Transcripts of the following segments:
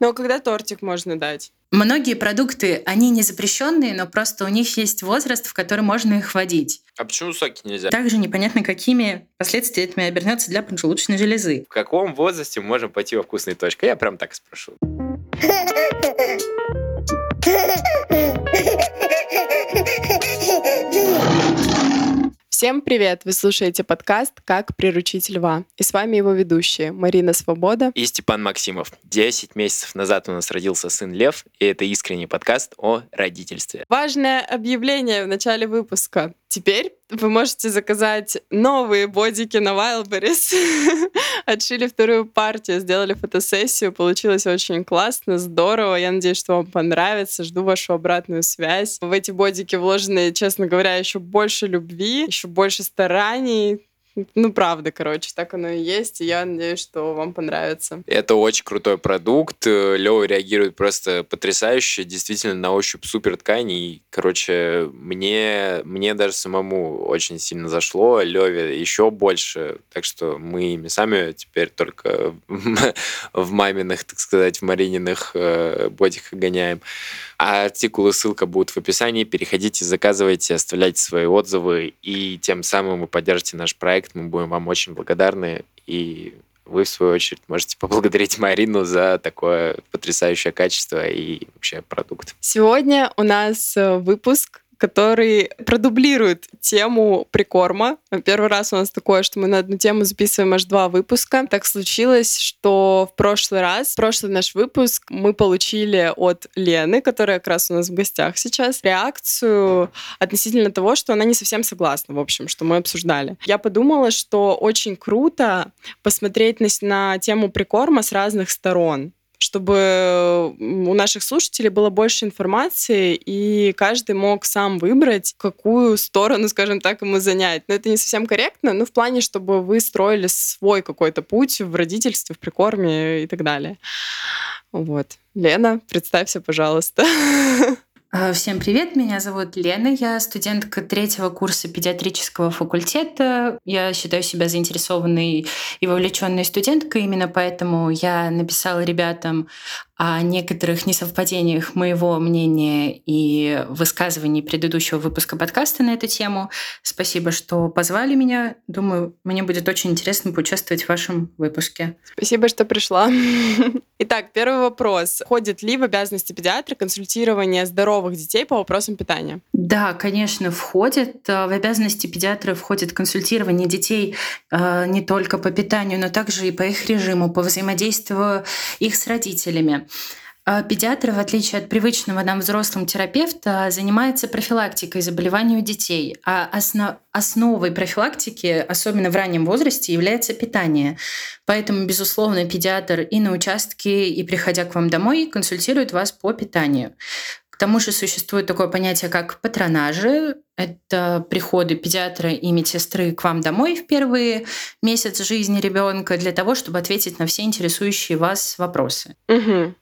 Но когда тортик можно дать? Многие продукты, они не запрещенные, но просто у них есть возраст, в который можно их вводить. А почему соки нельзя? Также непонятно, какими последствиями обернется для поджелудочной железы. В каком возрасте мы можем пойти во вкусные точки? Я прям так спрошу. Всем привет! Вы слушаете подкаст «Как приручить льва». И с вами его ведущие Марина Свобода и Степан Максимов. Десять месяцев назад у нас родился сын Лев, и это искренний подкаст о родительстве. Важное объявление в начале выпуска. Теперь вы можете заказать новые бодики на Wildberries. Отшили вторую партию, сделали фотосессию. Получилось очень классно, здорово. Я надеюсь, что вам понравится. Жду вашу обратную связь. В эти бодики вложены, честно говоря, еще больше любви, еще больше стараний. Ну, правда, короче, так оно и есть, и я надеюсь, что вам понравится. Это очень крутой продукт. Лева реагирует просто потрясающе, действительно на ощупь супер ткань. И, короче, мне, мне даже самому очень сильно зашло, Леве еще больше. Так что мы ими сами теперь только в маминых, так сказать, в Марининых э, ботиках гоняем. А артикулы, ссылка будет в описании. Переходите, заказывайте, оставляйте свои отзывы, и тем самым вы поддержите наш проект. Мы будем вам очень благодарны. И вы, в свою очередь, можете поблагодарить Марину за такое потрясающее качество и вообще продукт. Сегодня у нас э, выпуск который продублирует тему прикорма. Первый раз у нас такое, что мы на одну тему записываем аж два выпуска. Так случилось, что в прошлый раз, в прошлый наш выпуск мы получили от Лены, которая как раз у нас в гостях сейчас, реакцию относительно того, что она не совсем согласна, в общем, что мы обсуждали. Я подумала, что очень круто посмотреть на, на тему прикорма с разных сторон чтобы у наших слушателей было больше информации, и каждый мог сам выбрать, какую сторону, скажем так, ему занять. Но это не совсем корректно, но в плане, чтобы вы строили свой какой-то путь в родительстве, в прикорме и так далее. Вот. Лена, представься, пожалуйста. А, всем привет, меня зовут Лена, я студентка третьего курса педиатрического факультета. Я считаю себя заинтересованной и вовлеченной студенткой, именно поэтому я написала ребятам о некоторых несовпадениях моего мнения и высказываний предыдущего выпуска подкаста на эту тему. Спасибо, что позвали меня. Думаю, мне будет очень интересно поучаствовать в вашем выпуске. Спасибо, что пришла. Итак, первый вопрос. Входит ли в обязанности педиатра консультирование здоровых детей по вопросам питания? Да, конечно, входит. В обязанности педиатра входит консультирование детей э, не только по питанию, но также и по их режиму, по взаимодействию их с родителями. А педиатр, в отличие от привычного нам взрослым терапевта, занимается профилактикой заболеваний у детей. А основ... основой профилактики, особенно в раннем возрасте, является питание. Поэтому, безусловно, педиатр и на участке, и приходя к вам домой, консультирует вас по питанию. К тому же существует такое понятие, как патронажи. Это приходы педиатра и медсестры к вам домой в первые месяцы жизни ребенка для того, чтобы ответить на все интересующие вас вопросы. Угу.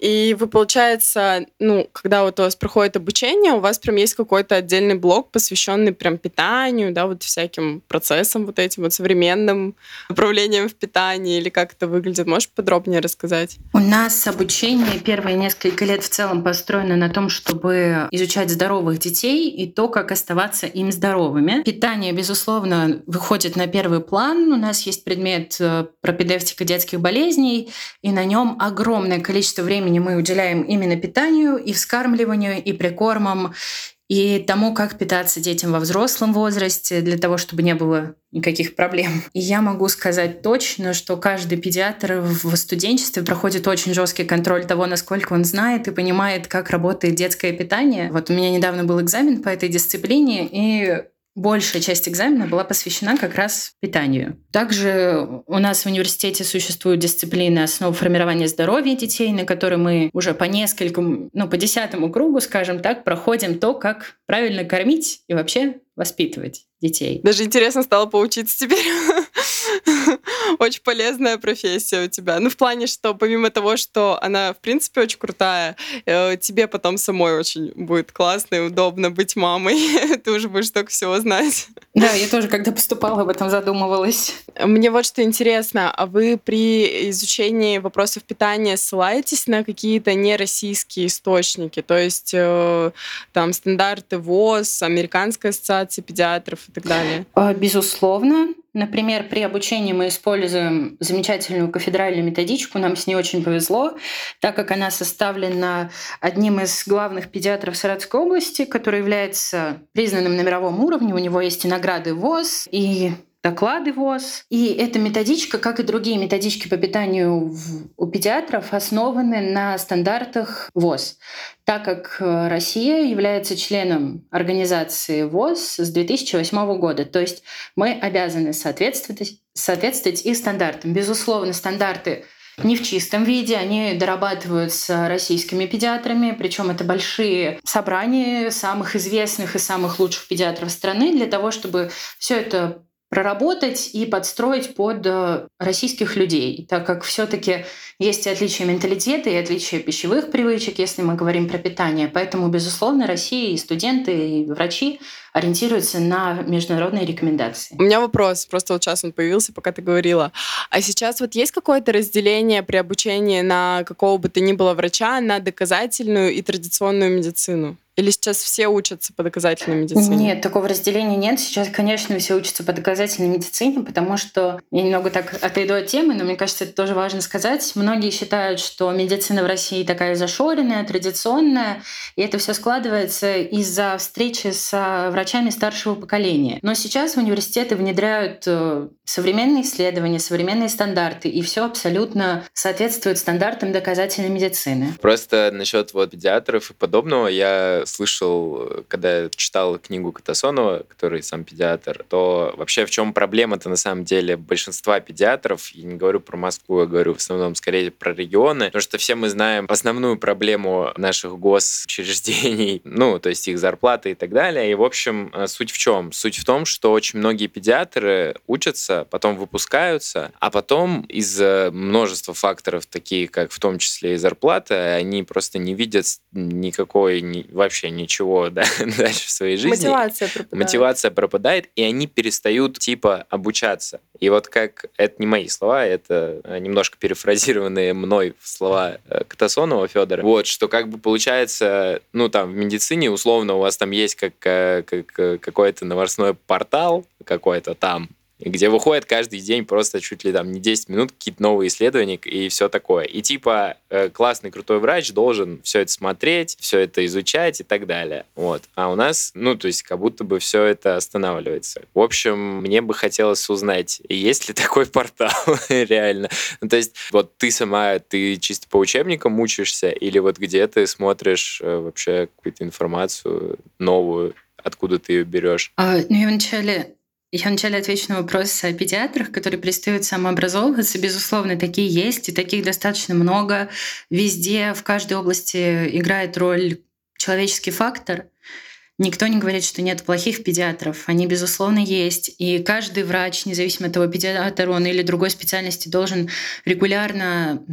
И вы, получается, ну, когда вот у вас проходит обучение, у вас прям есть какой-то отдельный блок, посвященный прям питанию, да, вот всяким процессам вот этим вот современным направлениям в питании, или как это выглядит? Можешь подробнее рассказать? У нас обучение первые несколько лет в целом построено на том, чтобы изучать здоровых детей и то, как оставаться им здоровыми. Питание, безусловно, выходит на первый план. У нас есть предмет э, пропедевтика детских болезней, и на нем огромное количество времени времени мы уделяем именно питанию и вскармливанию, и прикормам, и тому, как питаться детям во взрослом возрасте, для того, чтобы не было никаких проблем. И я могу сказать точно, что каждый педиатр в студенчестве проходит очень жесткий контроль того, насколько он знает и понимает, как работает детское питание. Вот у меня недавно был экзамен по этой дисциплине, и большая часть экзамена была посвящена как раз питанию. Также у нас в университете существуют дисциплины основ формирования здоровья детей, на которые мы уже по несколькому, ну, по десятому кругу, скажем так, проходим то, как правильно кормить и вообще воспитывать детей. Даже интересно стало поучиться теперь. Очень полезная профессия у тебя. Ну, в плане, что помимо того, что она, в принципе, очень крутая, э, тебе потом самой очень будет классно и удобно быть мамой. Ты уже будешь только всего знать. Да, я тоже, когда поступала, об этом задумывалась. Мне вот что интересно, а вы при изучении вопросов питания ссылаетесь на какие-то нероссийские источники? То есть э, там стандарты ВОЗ, Американская ассоциация педиатров и так далее? А, безусловно. Например, при обучении мы используем замечательную кафедральную методичку. Нам с ней очень повезло, так как она составлена одним из главных педиатров Саратовской области, который является признанным на мировом уровне. У него есть и награды ВОЗ, и доклады ВОЗ. И эта методичка, как и другие методички по питанию у педиатров, основаны на стандартах ВОЗ, так как э, Россия является членом организации ВОЗ с 2008 года. То есть мы обязаны соответствовать, соответствовать их стандартам. Безусловно, стандарты не в чистом виде, они дорабатываются российскими педиатрами, причем это большие собрания самых известных и самых лучших педиатров страны для того, чтобы все это проработать и подстроить под э, российских людей, так как все-таки есть и отличия менталитета, и отличия пищевых привычек, если мы говорим про питание. Поэтому, безусловно, Россия и студенты, и врачи ориентируются на международные рекомендации. У меня вопрос, просто вот сейчас он появился, пока ты говорила. А сейчас вот есть какое-то разделение при обучении на какого бы то ни было врача на доказательную и традиционную медицину? Или сейчас все учатся по доказательной медицине? Нет, такого разделения нет. Сейчас, конечно, все учатся по доказательной медицине, потому что я немного так отойду от темы, но мне кажется, это тоже важно сказать. Многие считают, что медицина в России такая зашоренная, традиционная, и это все складывается из-за встречи с врачами старшего поколения. Но сейчас университеты внедряют э, современные исследования, современные стандарты, и все абсолютно соответствует стандартам доказательной медицины. Просто насчет вот педиатров и подобного я слышал, когда читал книгу Катасонова, который сам педиатр, то вообще в чем проблема-то на самом деле большинства педиатров, я не говорю про Москву, я говорю в основном скорее про регионы, потому что все мы знаем основную проблему наших госучреждений, ну, то есть их зарплаты и так далее. И, в общем, суть в чем? Суть в том, что очень многие педиатры учатся, потом выпускаются, а потом из-за множества факторов, такие как в том числе и зарплата, они просто не видят никакой вообще вообще ничего да, дальше в своей жизни. Мотивация пропадает. Мотивация пропадает, и они перестают типа обучаться. И вот как, это не мои слова, это немножко перефразированные мной слова э, Катасонова Федора, вот, что как бы получается, ну там в медицине условно у вас там есть как, э, как э, какой-то новостной портал какой-то там, где выходит каждый день просто чуть ли там не 10 минут какие-то новые исследования и все такое. И типа э, классный крутой врач должен все это смотреть, все это изучать и так далее. Вот. А у нас, ну, то есть как будто бы все это останавливается. В общем, мне бы хотелось узнать, есть ли такой портал реально. Ну, то есть вот ты сама, ты чисто по учебникам учишься или вот где ты смотришь э, вообще какую-то информацию новую, откуда ты ее берешь? А, ну, я вначале я вначале отвечу на вопрос о педиатрах, которые перестают самообразовываться. Безусловно, такие есть, и таких достаточно много. Везде, в каждой области играет роль человеческий фактор. Никто не говорит, что нет плохих педиатров. Они, безусловно, есть. И каждый врач, независимо от того, педиатр он или другой специальности, должен регулярно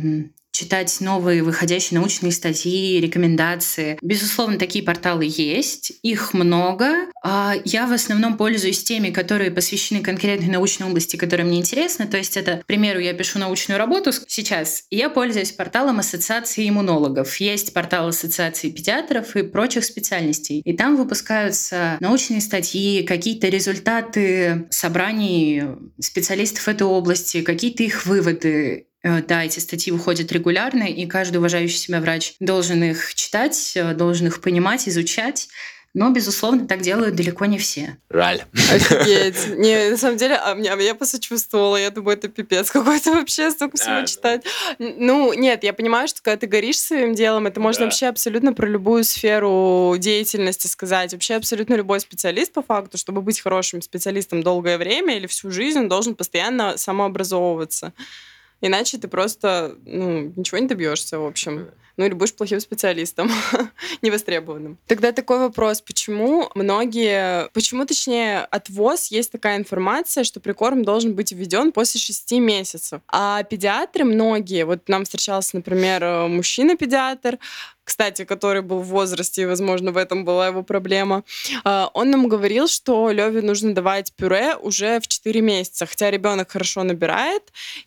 читать новые выходящие научные статьи, рекомендации. Безусловно, такие порталы есть, их много. А я в основном пользуюсь теми, которые посвящены конкретной научной области, которая мне интересна. То есть это, к примеру, я пишу научную работу сейчас, и я пользуюсь порталом Ассоциации иммунологов. Есть портал Ассоциации педиатров и прочих специальностей. И там выпускаются научные статьи, какие-то результаты собраний специалистов этой области, какие-то их выводы. Э, да, эти статьи выходят регулярно, и каждый уважающий себя врач должен их читать, э, должен их понимать, изучать. Но, безусловно, так делают далеко не все. Жаль. Офигеть. Не, на самом деле, а меня, я посочувствовала. Я думаю, это пипец какой-то вообще, столько всего читать. Ну, нет, я понимаю, что когда ты горишь своим делом, это можно вообще абсолютно про любую сферу деятельности сказать. Вообще абсолютно любой специалист по факту, чтобы быть хорошим специалистом долгое время или всю жизнь, он должен постоянно самообразовываться. Иначе ты просто ну, ничего не добьешься, в общем. Ну или будешь плохим специалистом, невостребованным. Тогда такой вопрос, почему многие, почему точнее от ВОЗ есть такая информация, что прикорм должен быть введен после 6 месяцев, а педиатры многие, вот нам встречался, например, мужчина-педиатр, кстати, который был в возрасте, и, возможно, в этом была его проблема, а, он нам говорил, что Леве нужно давать пюре уже в 4 месяца, хотя ребенок хорошо набирает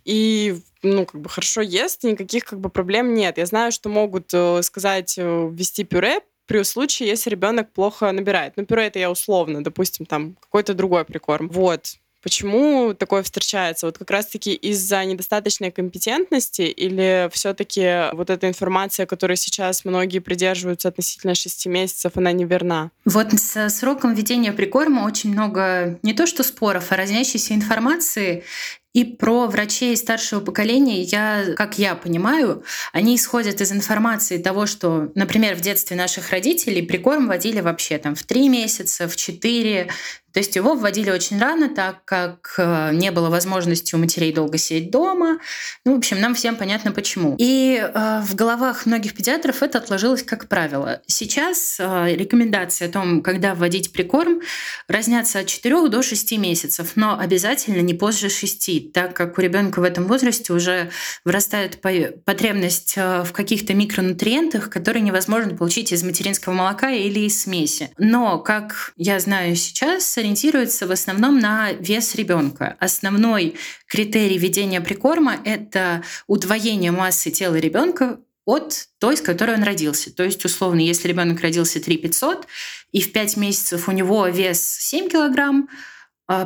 и ну, как бы хорошо ест, никаких как бы проблем нет. Я знаю, что могут э, сказать э, ввести пюре при случае, если ребенок плохо набирает. Ну, пюре это я условно, допустим, там какой-то другой прикорм. Вот. Почему такое встречается? Вот как раз-таки из-за недостаточной компетентности или все-таки вот эта информация, которой сейчас многие придерживаются относительно 6 месяцев, она неверна? Вот с сроком введения прикорма очень много не то что споров, а разнящейся информации. И про врачей старшего поколения, я, как я понимаю, они исходят из информации того, что, например, в детстве наших родителей прикорм водили вообще там в три месяца, в четыре, то есть его вводили очень рано, так как э, не было возможности у матерей долго сидеть дома. Ну, в общем, нам всем понятно почему. И э, в головах многих педиатров это отложилось как правило. Сейчас э, рекомендации о том, когда вводить прикорм, разнятся от 4 до 6 месяцев, но обязательно не позже 6, так как у ребенка в этом возрасте уже вырастает потребность э, в каких-то микронутриентах, которые невозможно получить из материнского молока или из смеси. Но, как я знаю сейчас, ориентируется в основном на вес ребенка. Основной критерий ведения прикорма — это удвоение массы тела ребенка от той, с которой он родился. То есть, условно, если ребенок родился 3 500, и в 5 месяцев у него вес 7 килограмм,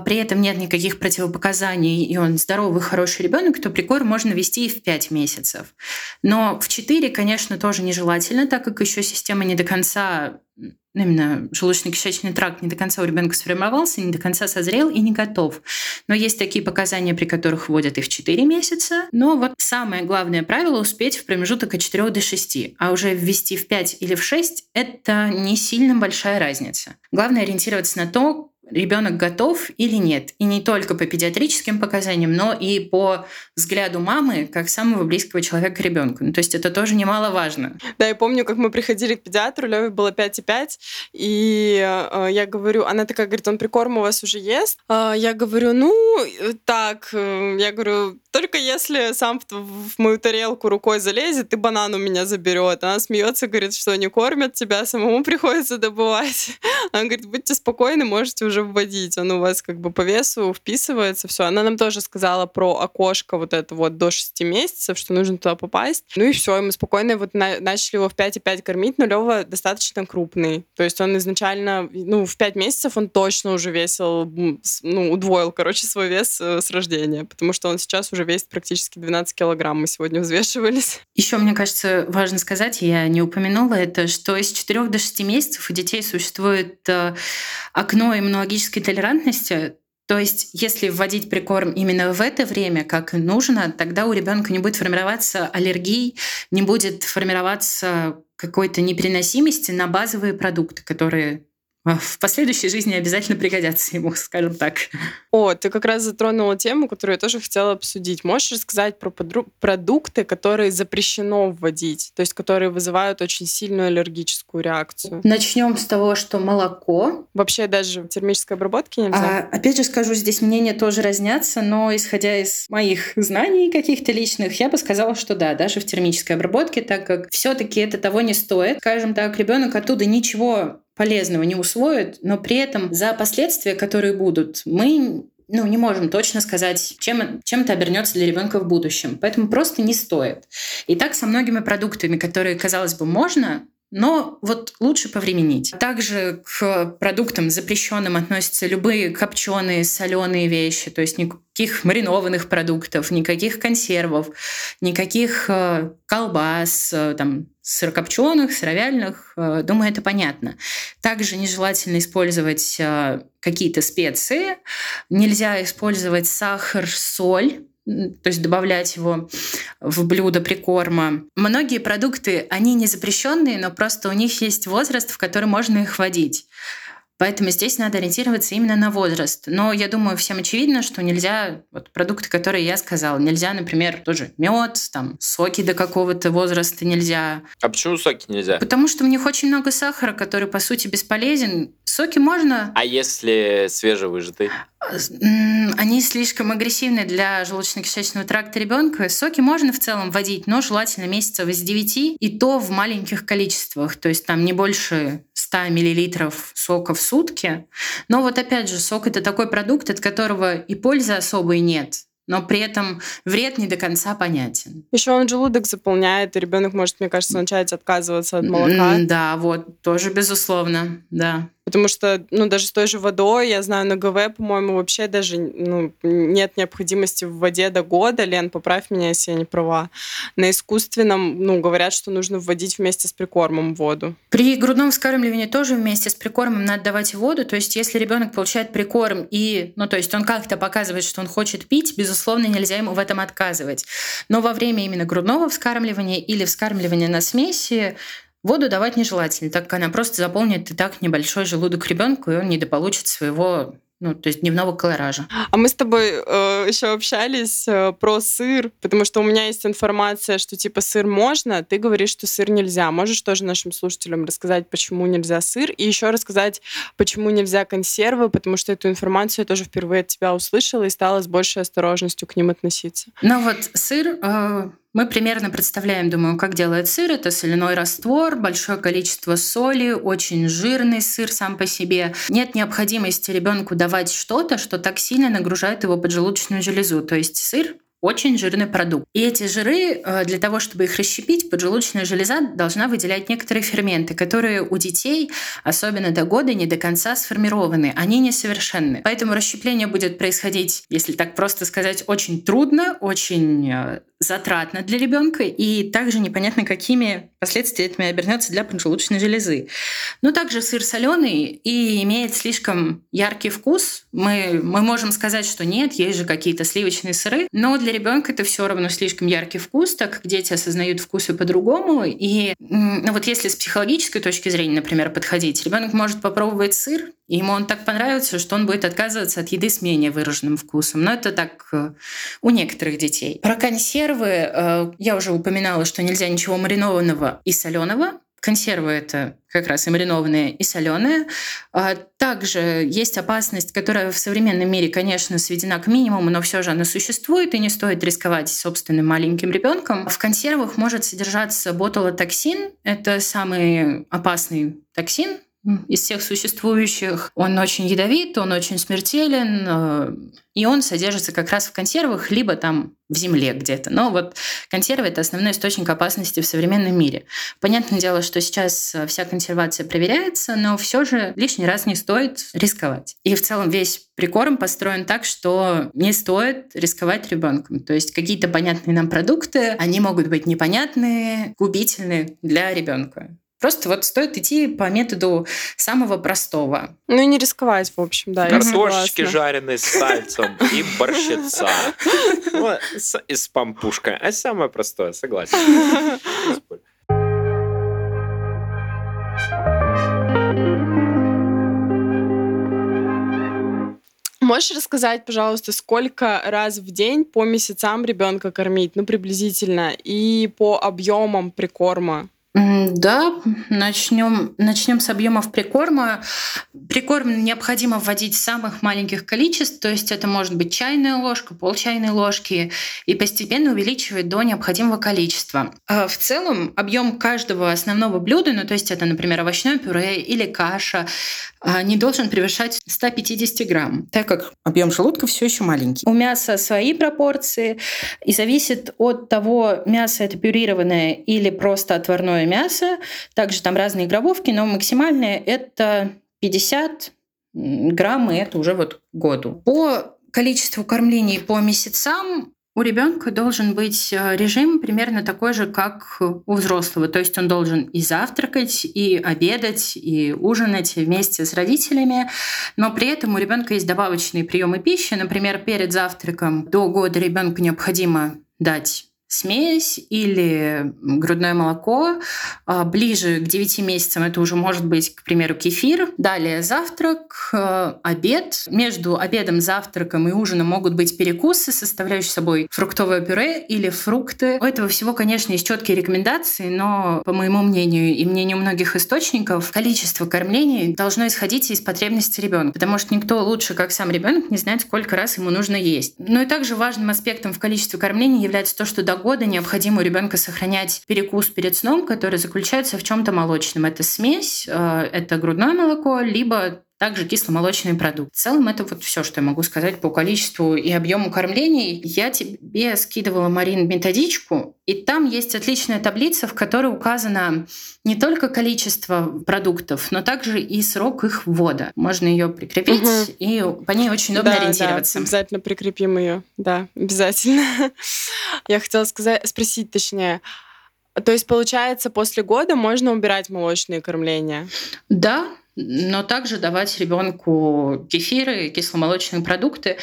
при этом нет никаких противопоказаний, и он здоровый, хороший ребенок, то прикорм можно вести и в 5 месяцев. Но в 4, конечно, тоже нежелательно, так как еще система не до конца именно желудочно-кишечный тракт не до конца у ребенка сформировался, не до конца созрел и не готов. Но есть такие показания, при которых вводят и в 4 месяца. Но вот самое главное правило — успеть в промежуток от 4 до 6. А уже ввести в 5 или в 6 — это не сильно большая разница. Главное ориентироваться на то, ребенок готов или нет. И не только по педиатрическим показаниям, но и по взгляду мамы, как самого близкого человека к ребенку. Ну, то есть это тоже немаловажно. Да, я помню, как мы приходили к педиатру, Леве было 5,5, и э, я говорю, она такая говорит, он прикорм у вас уже ест? Э, я говорю, ну, так, э, я говорю, только если сам в, в мою тарелку рукой залезет и банан у меня заберет. Она смеется, говорит, что не кормят тебя, самому приходится добывать. Она говорит, будьте спокойны, можете уже вводить. Он у вас как бы по весу вписывается, все. Она нам тоже сказала про окошко вот это вот до 6 месяцев, что нужно туда попасть. Ну и все, и мы спокойно вот на, начали его в 5,5 кормить, но Лева достаточно крупный. То есть он изначально, ну, в 5 месяцев он точно уже весил, ну, удвоил, короче, свой вес э, с рождения, потому что он сейчас уже весит практически 12 килограмм. Мы сегодня взвешивались. Еще, мне кажется, важно сказать, я не упомянула это, что из 4 до 6 месяцев у детей существует э, окно иммунологической толерантности, то есть, если вводить прикорм именно в это время, как нужно, тогда у ребенка не будет формироваться аллергий, не будет формироваться какой-то непереносимости на базовые продукты, которые в последующей жизни обязательно пригодятся ему, скажем так. О, ты как раз затронула тему, которую я тоже хотела обсудить. Можешь рассказать про продукты, которые запрещено вводить, то есть которые вызывают очень сильную аллергическую реакцию? Начнем с того, что молоко. Вообще даже термической обработки нельзя? А, опять же скажу, здесь мнения тоже разнятся, но исходя из моих знаний каких-то личных, я бы сказала, что да, даже в термической обработке, так как все-таки это того не стоит. Скажем так, ребенок оттуда ничего полезного не усвоят, но при этом за последствия, которые будут, мы ну, не можем точно сказать, чем, чем это обернется для ребенка в будущем. Поэтому просто не стоит. И так со многими продуктами, которые, казалось бы, можно, но вот лучше повременить. Также к продуктам запрещенным относятся любые копченые, соленые вещи, то есть никаких маринованных продуктов, никаких консервов, никаких э, колбас, э, там, сырокопченых, сыровяльных. Э, думаю, это понятно. Также нежелательно использовать какие-то специи. Нельзя использовать сахар, соль то есть добавлять его в блюдо прикорма. Многие продукты, они не запрещенные, но просто у них есть возраст, в который можно их вводить. Поэтому здесь надо ориентироваться именно на возраст. Но я думаю, всем очевидно, что нельзя вот продукты, которые я сказала, нельзя, например, тоже мед, там соки до какого-то возраста нельзя. А почему соки нельзя? Потому что в них очень много сахара, который по сути бесполезен. Соки можно. А если свежевыжатый? Они слишком агрессивны для желудочно-кишечного тракта ребенка. Соки можно в целом вводить, но желательно месяцев из 9, и то в маленьких количествах. То есть там не больше 100 мл сока в сутки. Но вот опять же, сок это такой продукт, от которого и пользы особой нет но при этом вред не до конца понятен. Еще он желудок заполняет, и ребенок может, мне кажется, начать отказываться от молока. Да, вот, тоже безусловно, да. Потому что, ну, даже с той же водой, я знаю, на ГВ, по-моему, вообще даже ну, нет необходимости в воде до года. Лен, поправь меня, если я не права. На искусственном, ну, говорят, что нужно вводить вместе с прикормом воду. При грудном вскармливании тоже вместе с прикормом надо давать воду. То есть, если ребенок получает прикорм и, ну, то есть он как-то показывает, что он хочет пить, безусловно, нельзя ему в этом отказывать. Но во время именно грудного вскармливания или вскармливания на смеси Воду давать нежелательно, так как она просто заполнит и так небольшой желудок ребенку, и он недополучит своего ну, то есть дневного колоража. А мы с тобой э, еще общались э, про сыр, потому что у меня есть информация, что типа сыр можно, ты говоришь, что сыр нельзя. Можешь тоже нашим слушателям рассказать, почему нельзя сыр, и еще рассказать, почему нельзя консервы, потому что эту информацию я тоже впервые от тебя услышала и стала с большей осторожностью к ним относиться. Ну вот сыр э мы примерно представляем, думаю, как делает сыр. Это соляной раствор, большое количество соли, очень жирный сыр сам по себе. Нет необходимости ребенку давать что-то, что так сильно нагружает его поджелудочную железу. То есть сыр очень жирный продукт. И эти жиры, э, для того, чтобы их расщепить, поджелудочная железа должна выделять некоторые ферменты, которые у детей, особенно до года, не до конца сформированы. Они несовершенны. Поэтому расщепление будет происходить, если так просто сказать, очень трудно, очень э, затратно для ребенка и также непонятно, какими последствиями обернется для поджелудочной железы. Но также сыр соленый и имеет слишком яркий вкус. Мы, мы можем сказать, что нет, есть же какие-то сливочные сыры, но для ребенка это все равно слишком яркий вкус, так как дети осознают вкусы по-другому. И ну, вот если с психологической точки зрения, например, подходить, ребенок может попробовать сыр, и ему он так понравится, что он будет отказываться от еды с менее выраженным вкусом. Но это так э, у некоторых детей. Про консервы э, я уже упоминала, что нельзя ничего маринованного и соленого. Консервы это как раз и маринованные, и соленые. А также есть опасность, которая в современном мире, конечно, сведена к минимуму, но все же она существует, и не стоит рисковать собственным маленьким ребенком. В консервах может содержаться ботулотоксин. Это самый опасный токсин, из всех существующих. Он очень ядовит, он очень смертелен, э, и он содержится как раз в консервах, либо там в земле где-то. Но вот консервы — это основной источник опасности в современном мире. Понятное дело, что сейчас э, вся консервация проверяется, но все же лишний раз не стоит рисковать. И в целом весь прикорм построен так, что не стоит рисковать ребенком. То есть какие-то понятные нам продукты, они могут быть непонятные, губительные для ребенка. Просто вот стоит идти по методу самого простого. Ну и не рисковать, в общем, да. Картошечки жареные с сальцем и борщица. Ну, и с пампушкой. А самое простое, согласен. Можешь рассказать, пожалуйста, сколько раз в день по месяцам ребенка кормить, ну приблизительно, и по объемам прикорма? Да, начнем, начнем с объемов прикорма. Прикорм необходимо вводить в самых маленьких количеств, то есть это может быть чайная ложка, пол чайной ложки, и постепенно увеличивать до необходимого количества. А в целом объем каждого основного блюда, ну то есть это, например, овощное пюре или каша, не должен превышать 150 грамм, так как объем желудка все еще маленький. У мяса свои пропорции и зависит от того, мясо это пюрированное или просто отварное мясо. Также там разные гробовки, но максимальное это 50 грамм, и это уже вот году. По количеству кормлений по месяцам у ребенка должен быть э, режим примерно такой же, как у взрослого. То есть он должен и завтракать, и обедать, и ужинать вместе с родителями. Но при этом у ребенка есть добавочные приемы пищи. Например, перед завтраком до года ребенку необходимо дать смесь или грудное молоко. А, ближе к 9 месяцам это уже может быть, к примеру, кефир. Далее завтрак, э, обед. Между обедом, завтраком и ужином могут быть перекусы, составляющие собой фруктовое пюре или фрукты. У этого всего, конечно, есть четкие рекомендации, но, по моему мнению и мнению многих источников, количество кормлений должно исходить из потребностей ребенка, потому что никто лучше, как сам ребенок, не знает, сколько раз ему нужно есть. Но и также важным аспектом в количестве кормлений является то, что до года необходимо у ребенка сохранять перекус перед сном, который заключается в чем-то молочном. Это смесь, э, это грудное молоко, либо также кисломолочный продукт. В целом это вот все, что я могу сказать по количеству и объему кормлений. Я тебе скидывала, Марин, методичку, и там есть отличная таблица, в которой указано не только количество продуктов, но также и срок их ввода. Можно ее прикрепить, угу. и по ней очень удобно да, ориентироваться. Да, обязательно прикрепим ее. Да, обязательно. Я хотела сказать, спросить точнее, то есть, получается, после года можно убирать молочные кормления? Да, но также давать ребенку кефиры, кисломолочные продукты.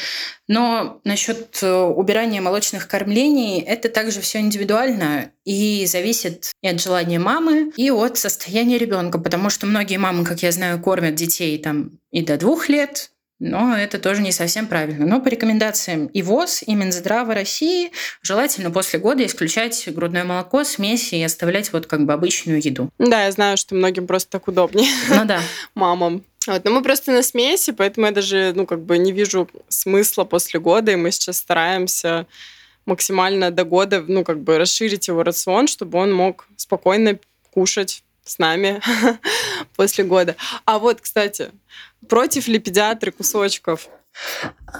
Но насчет э, убирания молочных кормлений это также все индивидуально и зависит и от желания мамы, и от состояния ребенка, потому что многие мамы, как я знаю, кормят детей там и до двух лет, но это тоже не совсем правильно. Но по рекомендациям и ВОЗ, и Минздрава России желательно после года исключать грудное молоко, смеси и оставлять вот как бы обычную еду. Да, я знаю, что многим просто так удобнее. Ну да. Мамам. Вот, но мы просто на смеси, поэтому я даже, ну, как бы не вижу смысла после года, и мы сейчас стараемся максимально до года, ну, как бы расширить его рацион, чтобы он мог спокойно кушать с нами после года. А вот, кстати, Против ли педиатры кусочков?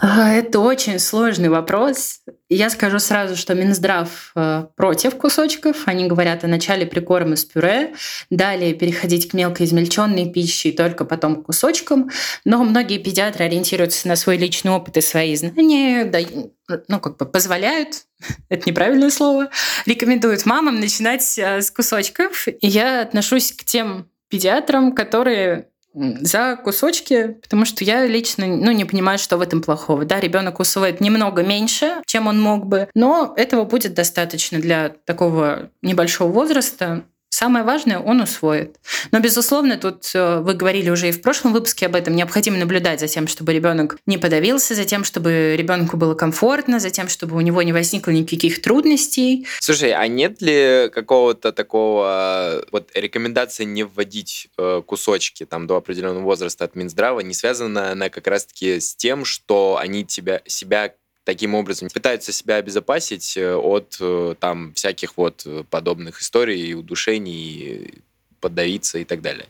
Это очень сложный вопрос. Я скажу сразу, что Минздрав э, против кусочков. Они говорят о начале прикорма с пюре, далее переходить к мелко измельченной пище и только потом к кусочкам. Но многие педиатры ориентируются на свой личный опыт и свои знания, да, ну, как бы позволяют, это неправильное слово, рекомендуют мамам начинать э, с кусочков. И я отношусь к тем педиатрам, которые за кусочки, потому что я лично ну, не понимаю, что в этом плохого. Да, ребенок усвоит немного меньше, чем он мог бы, но этого будет достаточно для такого небольшого возраста. Самое важное он усвоит. Но, безусловно, тут э, вы говорили уже и в прошлом выпуске об этом, необходимо наблюдать за тем, чтобы ребенок не подавился, за тем, чтобы ребенку было комфортно, за тем, чтобы у него не возникло никаких трудностей. Слушай, а нет ли какого-то такого вот рекомендации не вводить э, кусочки там до определенного возраста от Минздрава, не связана она как раз-таки с тем, что они тебя, себя таким образом пытаются себя обезопасить э, от э, там всяких вот э, подобных историй, удушений, подавиться и так далее.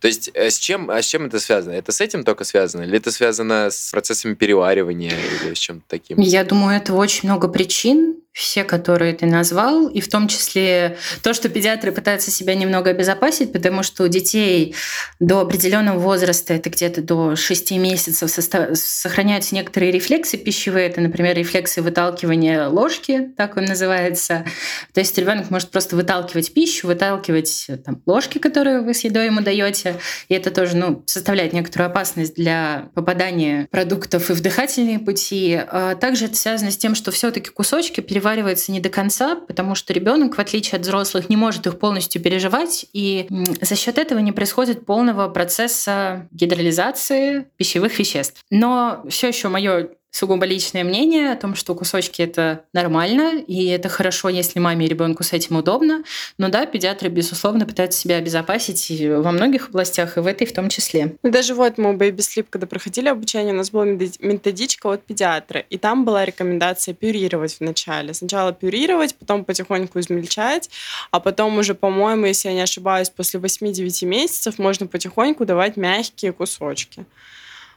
То есть с чем, а с чем это связано? Это с этим только связано? Или это связано с процессами переваривания или с чем-то таким? Я думаю, это очень много причин все, которые ты назвал, и в том числе то, что педиатры пытаются себя немного обезопасить, потому что у детей до определенного возраста, это где-то до 6 месяцев, сохраняются некоторые рефлексы пищевые, это, например, рефлексы выталкивания ложки, так он называется. То есть ребенок может просто выталкивать пищу, выталкивать там, ложки, которые вы с едой ему даете, и это тоже ну, составляет некоторую опасность для попадания продуктов и в дыхательные пути. А также это связано с тем, что все-таки кусочки переводятся переваривается не до конца, потому что ребенок, в отличие от взрослых, не может их полностью переживать, и за счет этого не происходит полного процесса гидролизации пищевых веществ. Но все еще мое сугубо личное мнение о том, что кусочки это нормально, и это хорошо, если маме и ребенку с этим удобно. Но да, педиатры, безусловно, пытаются себя обезопасить во многих областях, и в этой в том числе. Даже вот мы у Baby Sleep, когда проходили обучение, у нас была методичка от педиатра, и там была рекомендация пюрировать вначале. Сначала пюрировать, потом потихоньку измельчать, а потом уже, по-моему, если я не ошибаюсь, после 8-9 месяцев можно потихоньку давать мягкие кусочки.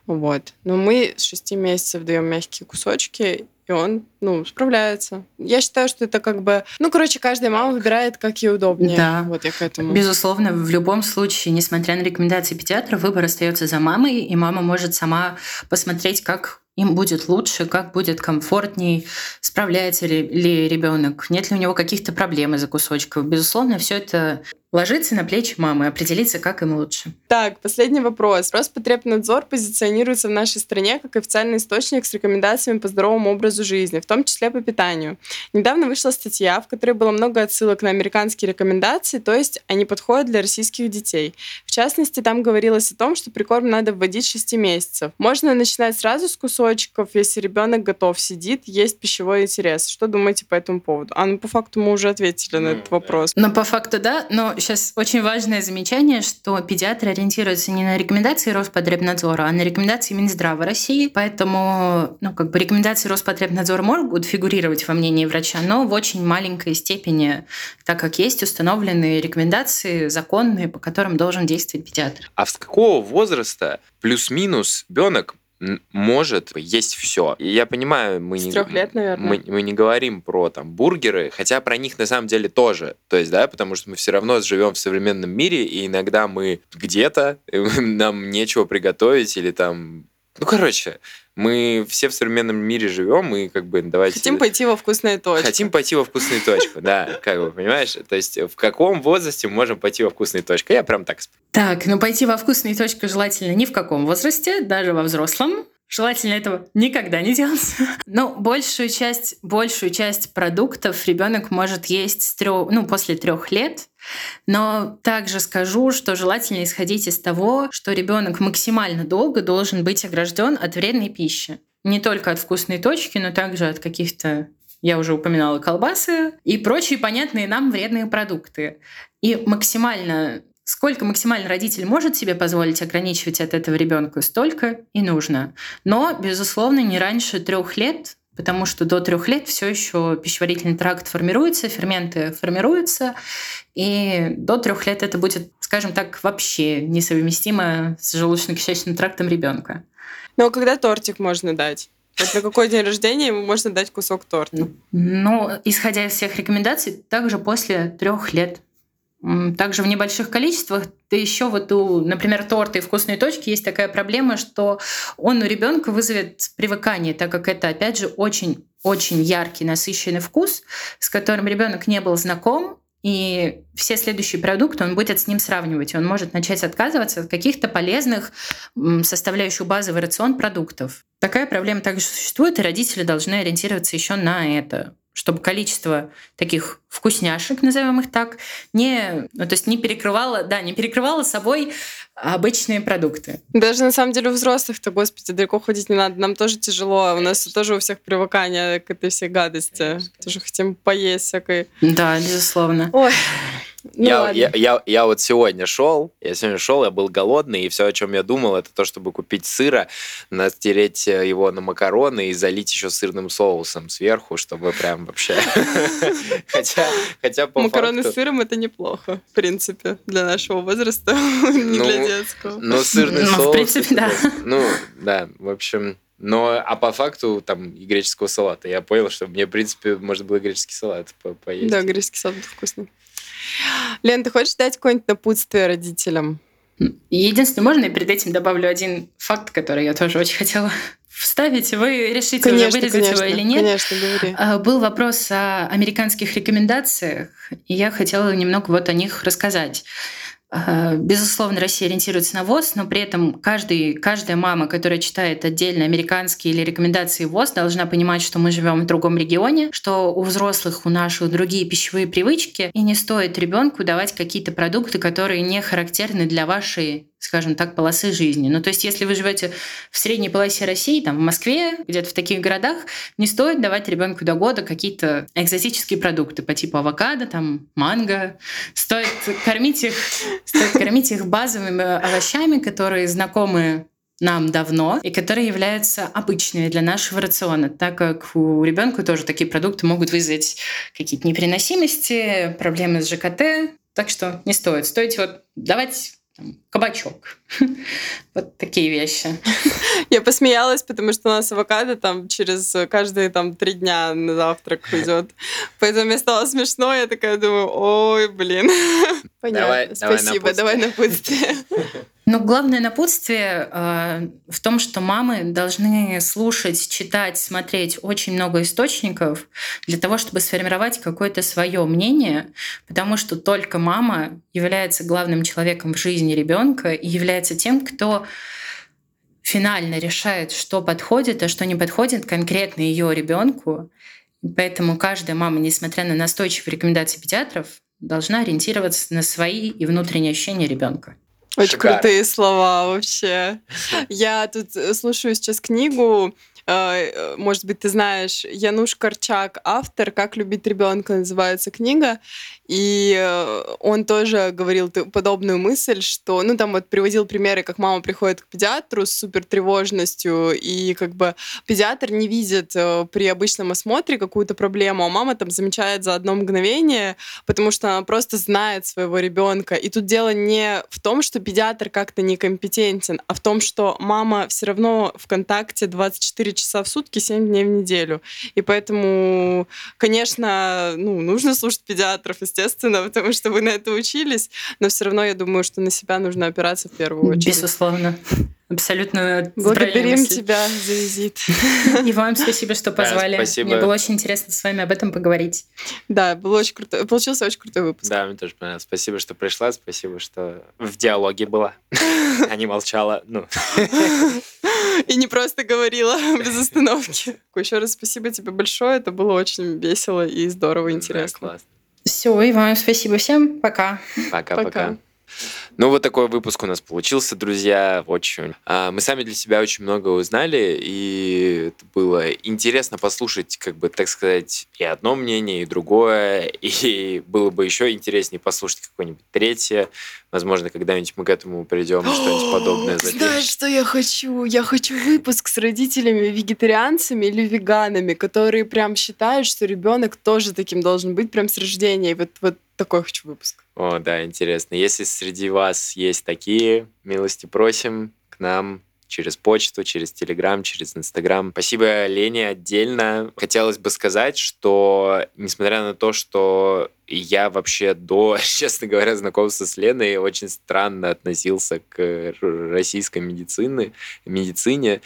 Вот. Но мы с шести месяцев даем мягкие кусочки, и он, ну, справляется. Я считаю, что это как бы... Ну, короче, каждая мама выбирает, как ей удобнее. Да. Вот я к этому. Безусловно, в любом случае, несмотря на рекомендации педиатра, выбор остается за мамой, и мама может сама посмотреть, как им будет лучше, как будет комфортней, справляется ли, ли ребенок, нет ли у него каких-то проблем из-за кусочков. Безусловно, все это ложиться на плечи мамы, определиться, как им лучше. Так, последний вопрос. Роспотребнадзор позиционируется в нашей стране как официальный источник с рекомендациями по здоровому образу жизни, в том числе по питанию. Недавно вышла статья, в которой было много отсылок на американские рекомендации, то есть они подходят для российских детей. В частности, там говорилось о том, что прикорм надо вводить 6 месяцев. Можно начинать сразу с кусочков, если ребенок готов, сидит, есть пищевой интерес. Что думаете по этому поводу? А, ну, по факту мы уже ответили на этот вопрос. Ну, по факту, да, но сейчас очень важное замечание, что педиатры ориентируются не на рекомендации Роспотребнадзора, а на рекомендации Минздрава России. Поэтому, ну, как бы рекомендации Роспотребнадзора могут фигурировать во мнении врача, но в очень маленькой степени, так как есть установленные рекомендации законные, по которым должен действовать педиатр. А с какого возраста плюс-минус ребенок может есть все. И я понимаю, мы С не, лет, наверное. мы, мы не говорим про там бургеры, хотя про них на самом деле тоже. То есть, да, потому что мы все равно живем в современном мире, и иногда мы где-то, нам нечего приготовить, или там ну, короче, мы все в современном мире живем, и как бы давайте... Хотим пойти во вкусную точку. Хотим пойти во вкусную точку, да, как бы, понимаешь? То есть в каком возрасте мы можем пойти во вкусную точку? Я прям так... Так, ну пойти во вкусную точку желательно ни в каком возрасте, даже во взрослом. Желательно этого никогда не делать. Но большую часть, большую часть продуктов ребенок может есть с трех, ну, после трех лет. Но также скажу, что желательно исходить из того, что ребенок максимально долго должен быть огражден от вредной пищи. Не только от вкусной точки, но также от каких-то я уже упоминала колбасы и прочие понятные нам вредные продукты. И максимально Сколько максимально родитель может себе позволить ограничивать от этого ребенка, столько и нужно. Но, безусловно, не раньше трех лет, потому что до трех лет все еще пищеварительный тракт формируется, ферменты формируются, и до трех лет это будет, скажем так, вообще несовместимо с желудочно-кишечным трактом ребенка. Ну, а когда тортик можно дать? Вот на какой день рождения ему можно дать кусок торта? Ну, исходя из всех рекомендаций, также после трех лет. Также в небольших количествах. Да еще вот у, например, торта и вкусной точки есть такая проблема, что он у ребенка вызовет привыкание, так как это, опять же, очень очень яркий, насыщенный вкус, с которым ребенок не был знаком, и все следующие продукты он будет с ним сравнивать. И он может начать отказываться от каких-то полезных составляющих базовый рацион продуктов. Такая проблема также существует, и родители должны ориентироваться еще на это чтобы количество таких вкусняшек, назовем их так, не, ну, то есть не перекрывало, да, не перекрывало собой обычные продукты. Даже на самом деле у взрослых-то, господи, далеко ходить не надо. Нам тоже тяжело. У нас тоже у всех привыкание к этой всей гадости. Конечно. Тоже хотим поесть всякой. Да, безусловно. Ой. Ну, я, я, я, я вот сегодня шел, я сегодня шел, я был голодный, и все, о чем я думал, это то, чтобы купить сыра, натереть э, его на макароны и залить еще сырным соусом сверху, чтобы прям вообще... Хотя, хотя по Макароны с сыром это неплохо, в принципе, для нашего возраста, не для Ну, детского. Но сырный Ну, в соус... принципе, это да. просто- Ну, да, в общем... Но, а по факту, там, и греческого салата. Я понял, что мне, в принципе, можно было греческий салат по- поесть. Да, греческий салат вкусный. Лен, ты хочешь дать какое-нибудь напутствие родителям? Единственное, можно я перед этим добавлю один факт, который я тоже очень хотела вставить. Вы решите уже Конечно, вырезать конечно, его или нет. конечно, говори. А, Был вопрос о американских рекомендациях, и я хотела немного вот о них рассказать. А, Безусловно, Россия ориентируется на ВОЗ, но при этом каждый, каждая мама, которая читает отдельно американские или рекомендации ВОЗ, должна понимать, что мы живем в другом регионе, что у взрослых, у наших другие пищевые привычки, и не стоит ребенку давать какие-то продукты, которые не характерны для вашей скажем так, полосы жизни. Ну, то есть, если вы живете в средней полосе России, там, в Москве, где-то в таких городах, не стоит давать ребенку до года какие-то экзотические продукты по типу авокадо, там, манго. Стоит кормить их, стоит кормить их базовыми овощами, которые знакомы нам давно и которые являются обычными для нашего рациона, так как у ребенка тоже такие продукты могут вызвать какие-то непереносимости, проблемы с ЖКТ, так что не стоит. Стоит вот давать там, кабачок. Вот такие вещи. Я посмеялась, потому что у нас авокадо там через каждые там три дня на завтрак идет. Поэтому мне стало смешно, я такая думаю, ой, блин. Понятно, Давай- давай спасибо, давай напутствие. Но главное напутствие э, в том, что мамы должны слушать, читать, смотреть очень много источников для того, чтобы сформировать какое-то свое мнение, потому что только мама является главным человеком в жизни ребенка и является тем, кто финально решает, что подходит, а что не подходит конкретно ее ребенку. Поэтому каждая мама, несмотря на настойчивые рекомендации педиатров, должна ориентироваться на свои и внутренние ощущения ребенка. Очень Шикарно. крутые слова вообще. Я тут э, слушаю сейчас книгу, может быть, ты знаешь, Януш Корчак, автор «Как любить ребенка» называется книга, и э, он тоже говорил подобную мысль, что, ну, там вот приводил примеры, как мама приходит к педиатру с супер тревожностью, и как бы педиатр не видит э, при обычном осмотре какую-то проблему, а мама там замечает за одно мгновение, потому что она просто знает своего ребенка. И тут дело не в том, что педиатр как-то некомпетентен, а в том, что мама все равно в контакте 24 часа в сутки, 7 дней в неделю. И поэтому, конечно, ну, нужно слушать педиатров, естественно, потому что вы на это учились, но все равно я думаю, что на себя нужно опираться в первую очередь. Безусловно. Абсолютно Благодарим тебя за визит. И вам спасибо, что позвали. спасибо. Мне было очень интересно с вами об этом поговорить. Да, было очень круто. Получился очень крутой выпуск. Да, мне тоже понравилось. Спасибо, что пришла, спасибо, что в диалоге была, а не молчала. Ну, И не просто говорила без остановки. Еще раз спасибо тебе большое. Это было очень весело и здорово, да, интересно. классно. Все, и вам спасибо всем. Пока. Пока-пока. Ну, вот такой выпуск у нас получился, друзья. Очень. А, Мы сами для себя очень много узнали, и это было интересно послушать, как бы, так сказать, и одно мнение, и другое. И было бы еще интереснее послушать какое-нибудь третье. Возможно, когда-нибудь мы к этому придем, что-нибудь подобное Знаешь, запишем. что я хочу? Я хочу выпуск с родителями вегетарианцами или веганами, которые прям считают, что ребенок тоже таким должен быть прям с рождения. И вот, вот такой хочу выпуск. О, да, интересно. Если среди вас есть такие, милости просим к нам через почту, через Телеграм, через Инстаграм. Спасибо Лене отдельно. Хотелось бы сказать, что несмотря на то, что я вообще до, честно говоря, знакомства с Леной очень странно относился к российской медицине, медицине,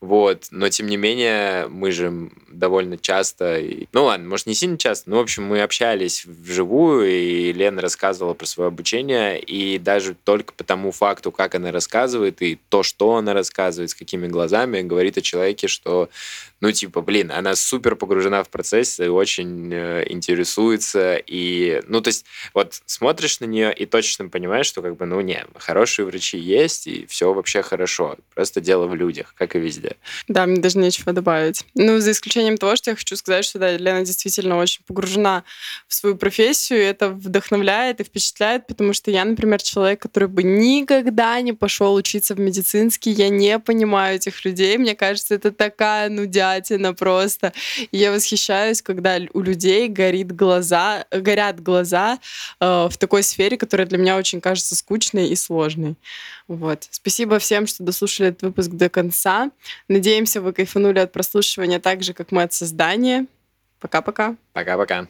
вот, но тем не менее мы же довольно часто, ну ладно, может не сильно часто, но в общем мы общались вживую, и Лена рассказывала про свое обучение, и даже только по тому факту, как она рассказывает, и то, что она рассказывает, с какими глазами, говорит о человеке, что ну, типа, блин, она супер погружена в процесс и очень э, интересуется. И, ну, то есть, вот смотришь на нее и точно понимаешь, что, как бы, ну, не, хорошие врачи есть, и все вообще хорошо. Просто дело в людях, как и везде. Да, мне даже нечего добавить. Ну, за исключением того, что я хочу сказать, что да, Лена действительно очень погружена в свою профессию, и это вдохновляет и впечатляет, потому что я, например, человек, который бы никогда не пошел учиться в медицинский, я не понимаю этих людей, мне кажется, это такая нудятина просто. И я восхищаюсь, когда у людей горит глаза, горят глаза э, в такой сфере, которая для меня очень кажется скучной и сложной. Вот. Спасибо всем, что дослушали этот выпуск до конца. Надеемся, вы кайфанули от прослушивания так же, как мы от создания. Пока-пока. Пока-пока.